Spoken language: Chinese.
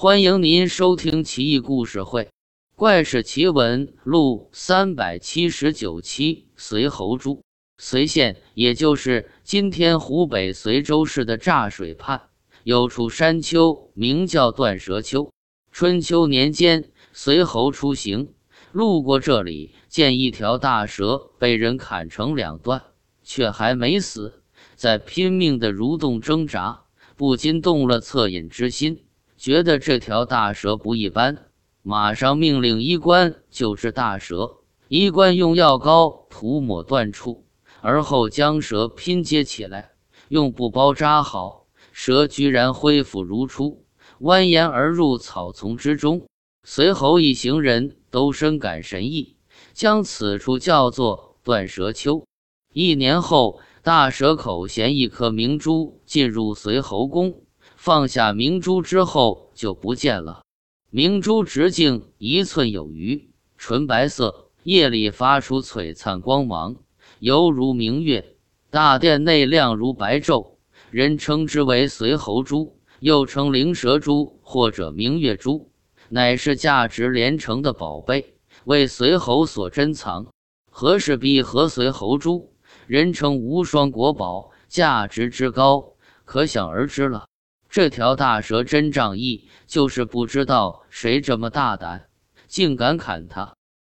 欢迎您收听《奇异故事会·怪事奇闻录》三百七十九期。随侯珠，随县也就是今天湖北随州市的柞水畔，有处山丘，名叫断蛇丘。春秋年间，随侯出行，路过这里，见一条大蛇被人砍成两段，却还没死，在拼命的蠕动挣扎，不禁动了恻隐之心。觉得这条大蛇不一般，马上命令医官救治大蛇。医官用药膏涂抹断处，而后将蛇拼接起来，用布包扎好，蛇居然恢复如初，蜿蜒而入草丛之中。随后一行人都深感神异，将此处叫做断蛇丘。一年后，大蛇口衔一颗明珠进入随侯宫。放下明珠之后就不见了。明珠直径一寸有余，纯白色，夜里发出璀璨光芒，犹如明月。大殿内亮如白昼，人称之为随侯珠，又称灵蛇珠或者明月珠，乃是价值连城的宝贝，为随侯所珍藏。和氏璧和随侯珠，人称无双国宝，价值之高，可想而知了。这条大蛇真仗义，就是不知道谁这么大胆，竟敢砍他。